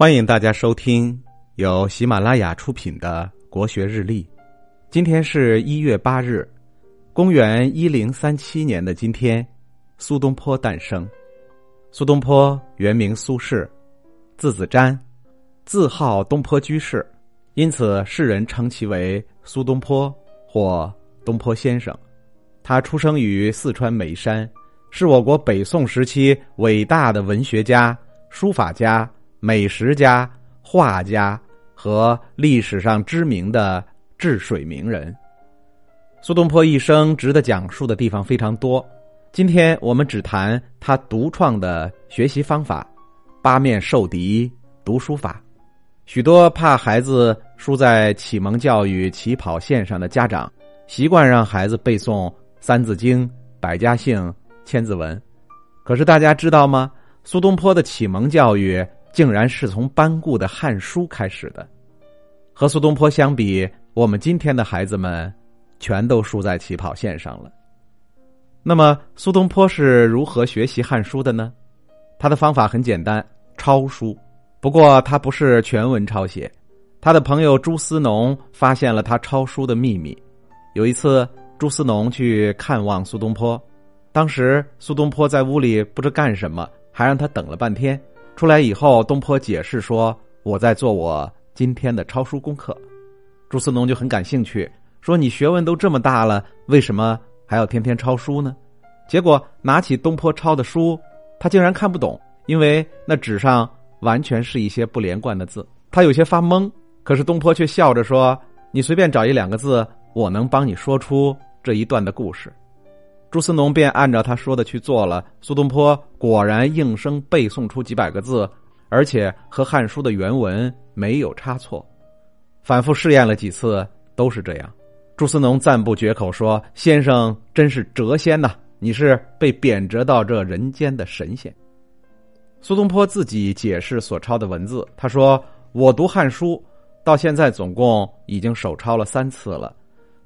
欢迎大家收听由喜马拉雅出品的《国学日历》。今天是一月八日，公元一零三七年的今天，苏东坡诞生。苏东坡原名苏轼，字子瞻，自号东坡居士，因此世人称其为苏东坡或东坡先生。他出生于四川眉山，是我国北宋时期伟大的文学家、书法家、美食家、画家和历史上知名的。治水名人苏东坡一生值得讲述的地方非常多，今天我们只谈他独创的学习方法——八面受敌读书法。许多怕孩子输在启蒙教育起跑线上的家长，习惯让孩子背诵《三字经》《百家姓》《千字文》。可是大家知道吗？苏东坡的启蒙教育竟然是从班固的《汉书》开始的。和苏东坡相比，我们今天的孩子们，全都输在起跑线上了。那么，苏东坡是如何学习《汉书》的呢？他的方法很简单，抄书。不过，他不是全文抄写。他的朋友朱思农发现了他抄书的秘密。有一次，朱思农去看望苏东坡，当时苏东坡在屋里不知干什么，还让他等了半天。出来以后，东坡解释说：“我在做我今天的抄书功课。”朱思农就很感兴趣，说：“你学问都这么大了，为什么还要天天抄书呢？”结果拿起东坡抄的书，他竟然看不懂，因为那纸上完全是一些不连贯的字，他有些发懵。可是东坡却笑着说：“你随便找一两个字，我能帮你说出这一段的故事。”朱思农便按照他说的去做了，苏东坡果然应声背诵出几百个字，而且和《汉书》的原文没有差错。反复试验了几次，都是这样。朱思农赞不绝口说：“先生真是谪仙呐！你是被贬谪到这人间的神仙。”苏东坡自己解释所抄的文字，他说：“我读《汉书》，到现在总共已经手抄了三次了。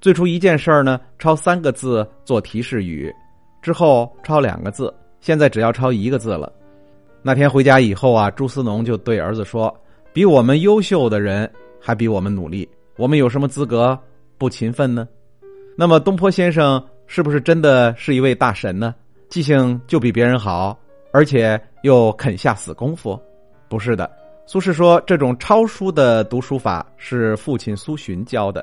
最初一件事儿呢，抄三个字做提示语，之后抄两个字，现在只要抄一个字了。”那天回家以后啊，朱思农就对儿子说：“比我们优秀的人。”还比我们努力，我们有什么资格不勤奋呢？那么东坡先生是不是真的是一位大神呢？记性就比别人好，而且又肯下死功夫？不是的，苏轼说这种抄书的读书法是父亲苏洵教的，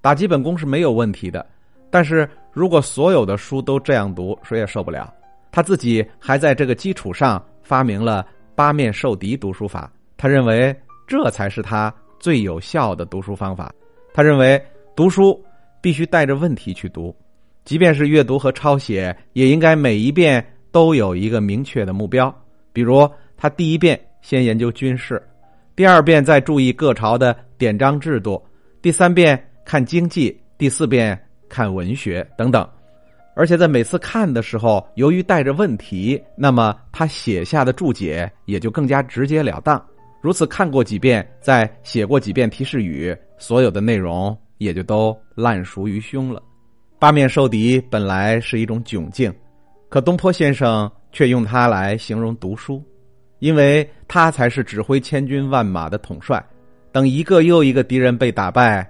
打基本功是没有问题的。但是如果所有的书都这样读，谁也受不了。他自己还在这个基础上发明了八面受敌读书法，他认为这才是他。最有效的读书方法，他认为读书必须带着问题去读，即便是阅读和抄写，也应该每一遍都有一个明确的目标。比如，他第一遍先研究军事，第二遍再注意各朝的典章制度，第三遍看经济，第四遍看文学等等。而且在每次看的时候，由于带着问题，那么他写下的注解也就更加直截了当。如此看过几遍，再写过几遍提示语，所有的内容也就都烂熟于胸了。八面受敌本来是一种窘境，可东坡先生却用它来形容读书，因为他才是指挥千军万马的统帅。等一个又一个敌人被打败，